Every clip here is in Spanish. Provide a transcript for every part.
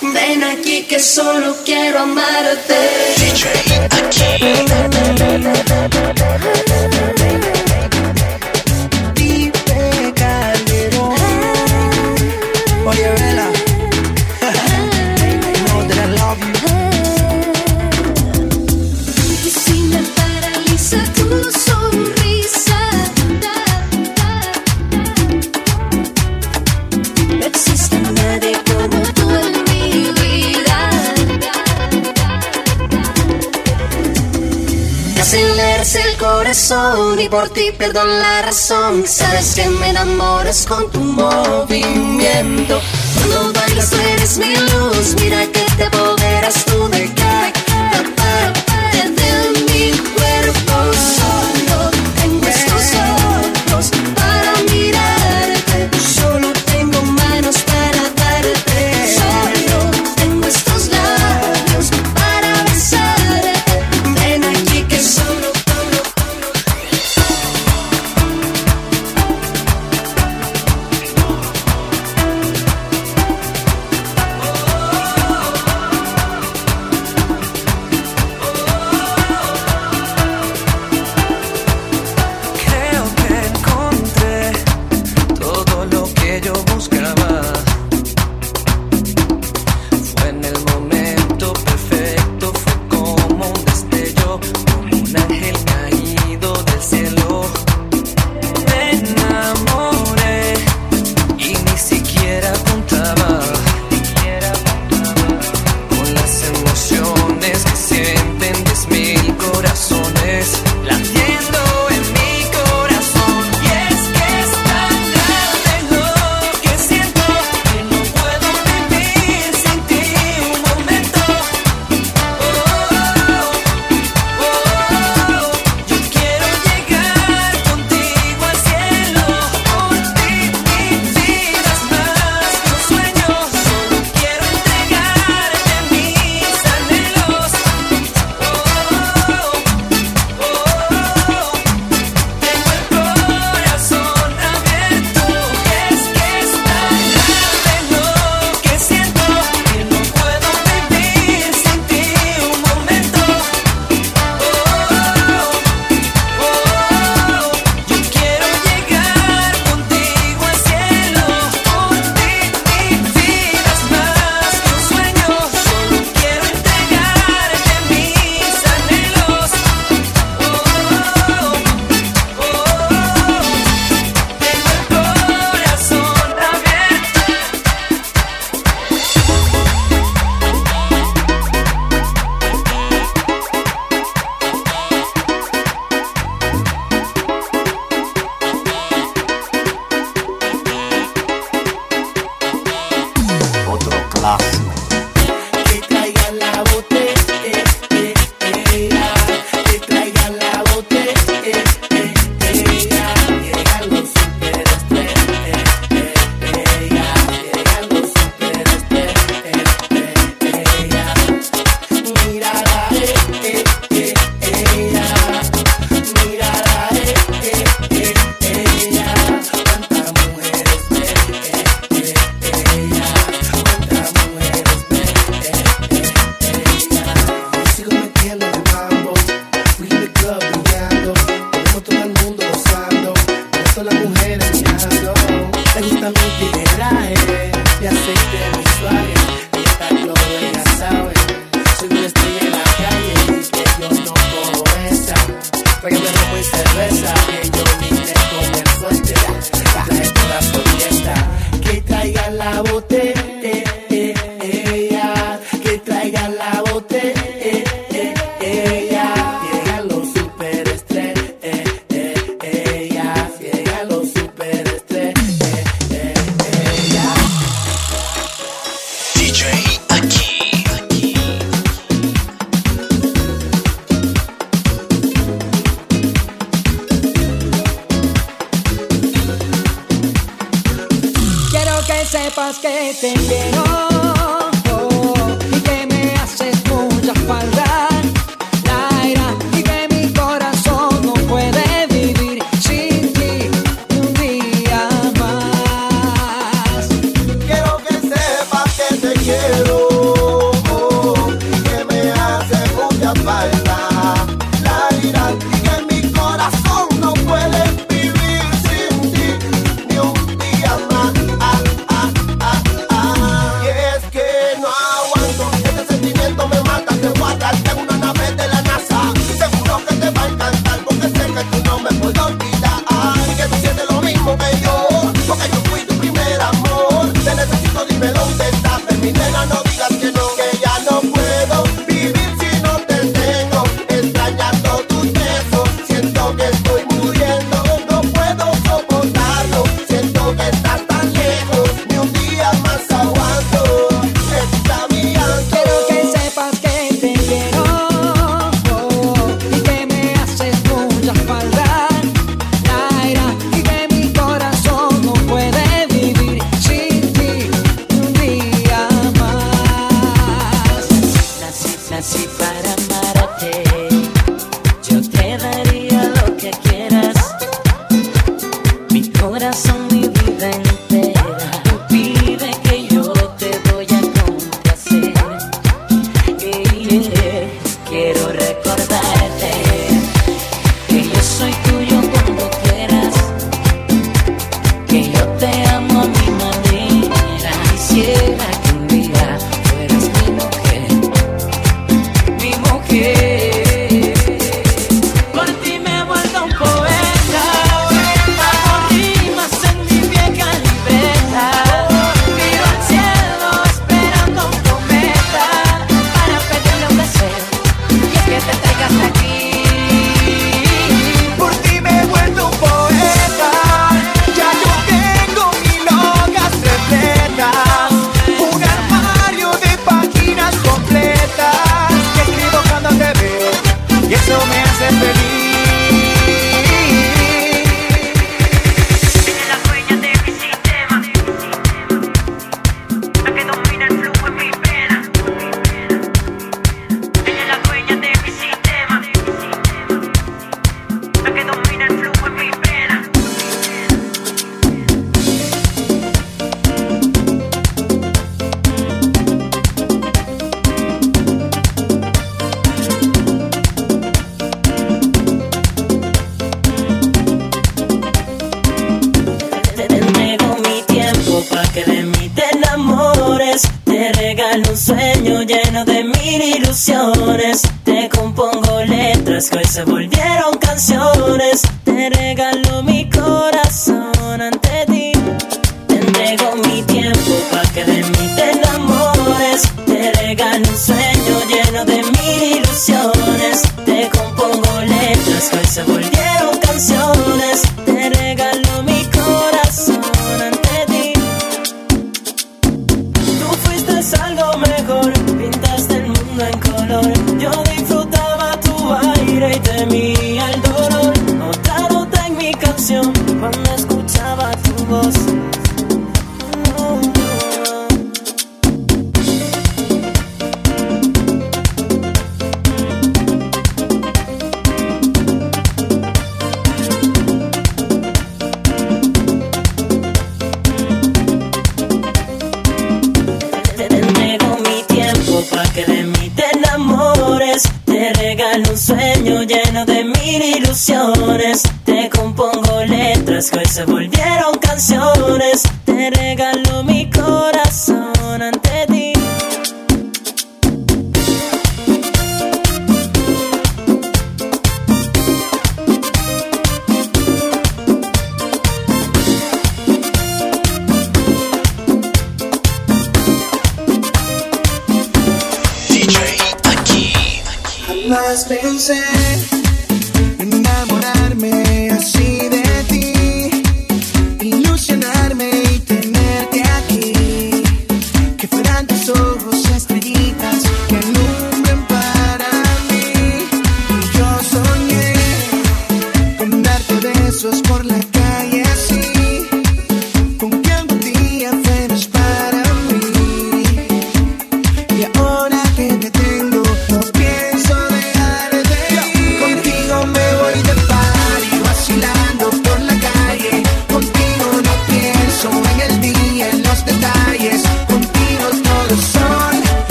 Ven aquí que solo quiero amarte. DJ aquí. corazón y por ti pierdo la razón. Sabes que me enamoras con tu movimiento. Cuando bailas eres mi luz. defender. así para de mil ilusiones. Te compongo letras que hoy se volvieron has been.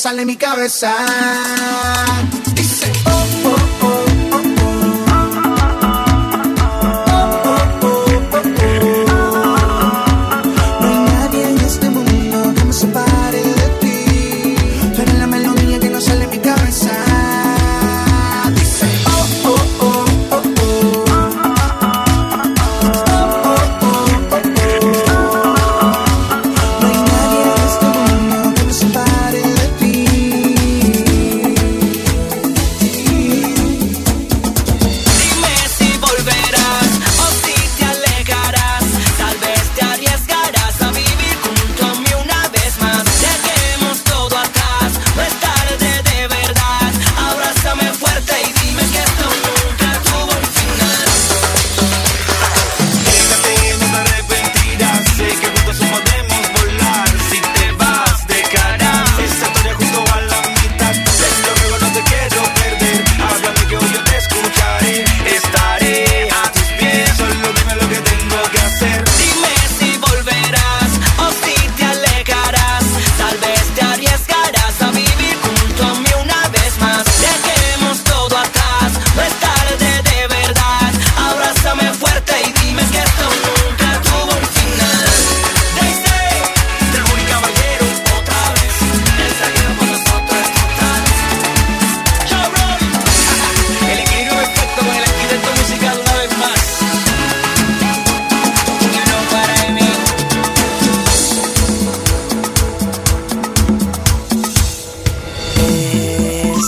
sale mi cabeza.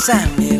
赞美。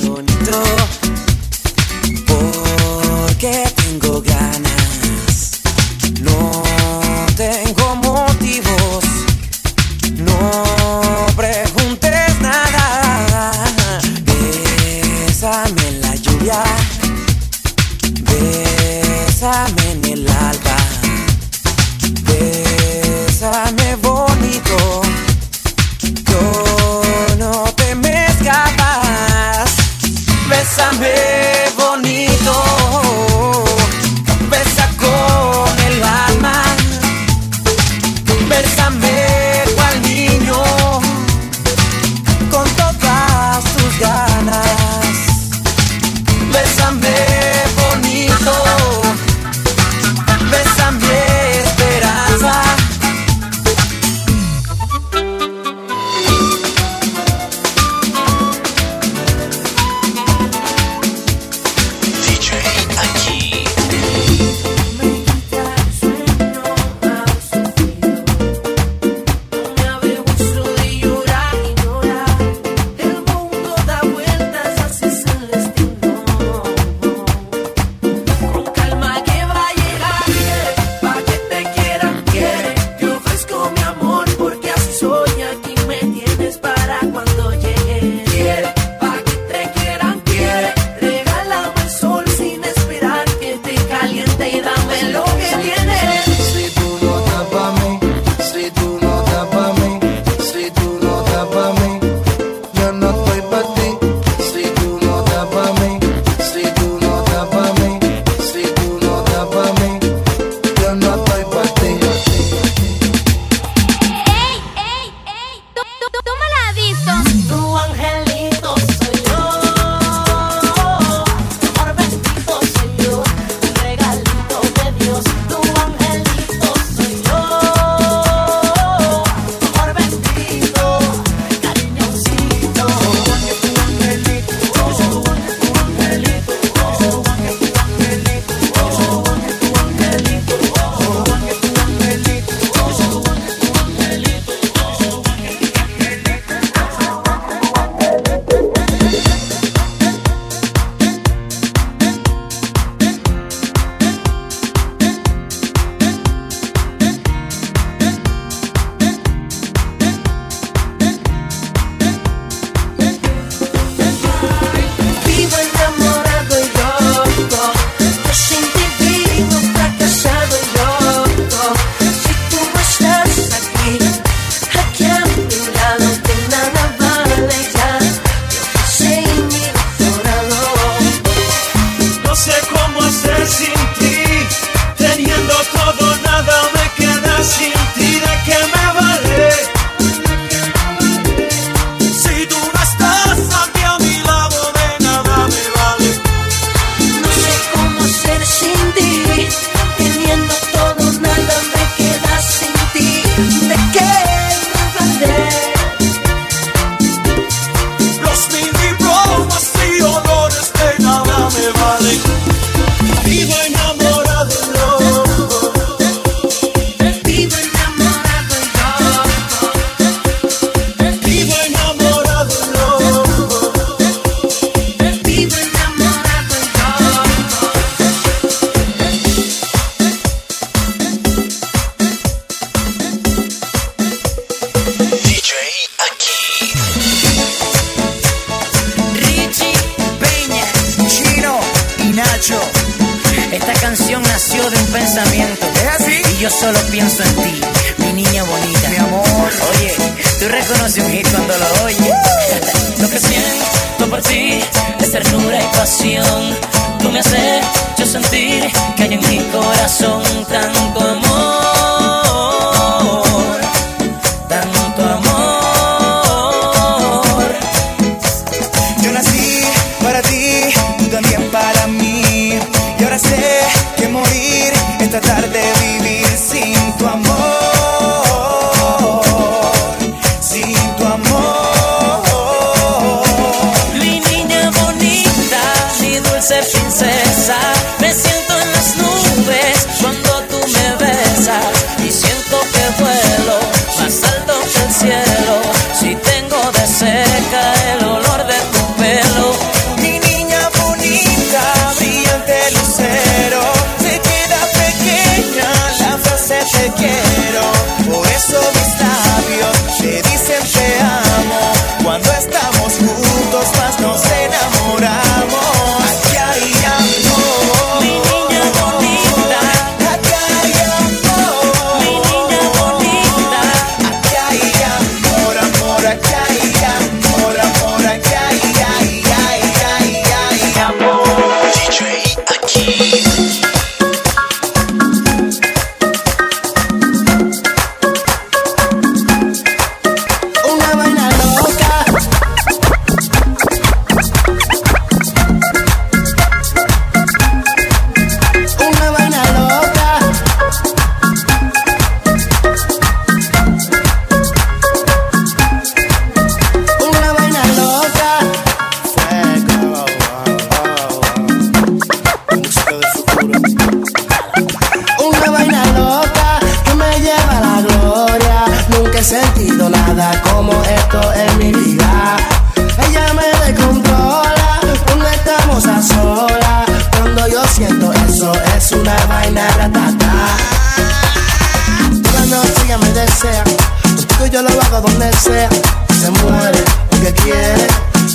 se muere porque quiere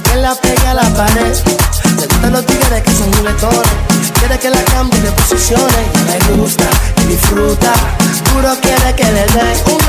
que la pegue a la pared. Le gustan los tigres que son juguetones, quiere que la cambie de posiciones. Le gusta y disfruta, puro quiere que le dé un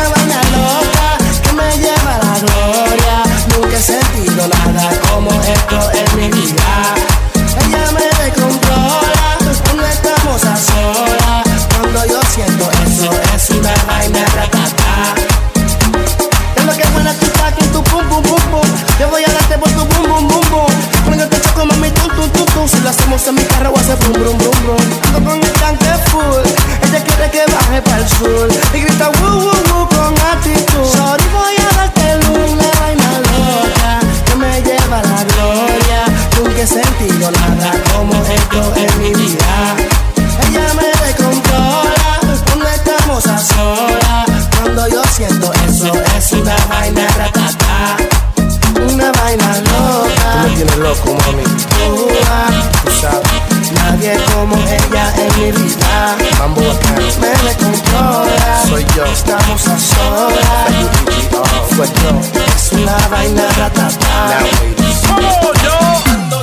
una vaina ratata, una vaina loca. Tú me tienes loco, mami. Tú, tú sabes, nadie como ella en mi vida. Mambo bacán. Me descontrola. Soy yo. Estamos a solas. Oh, soy yo. Es una vaina ratata. Now, ladies. Oh, yo ando.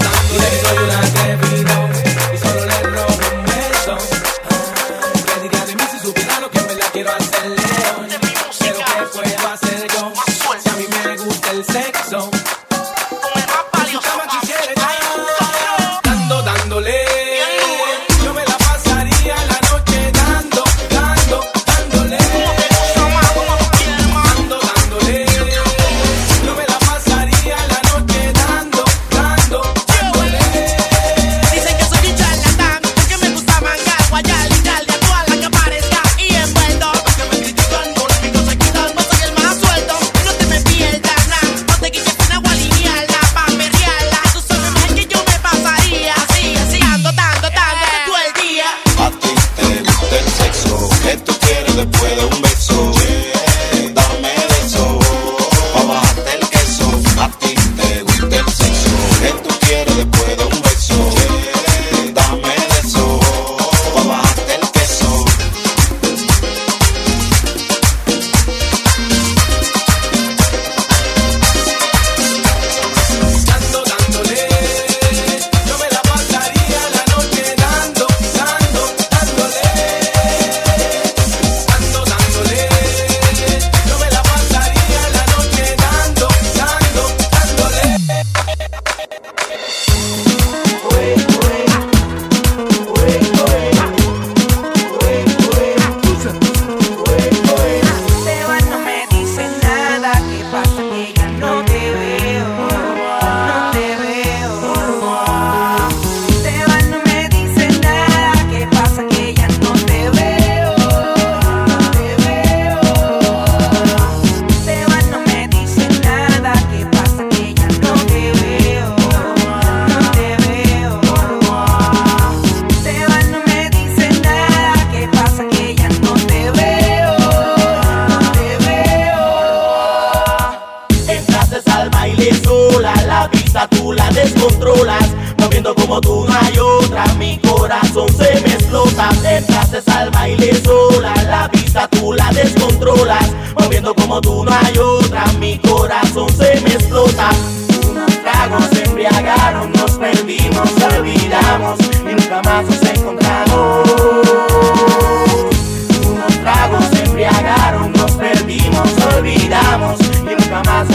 Y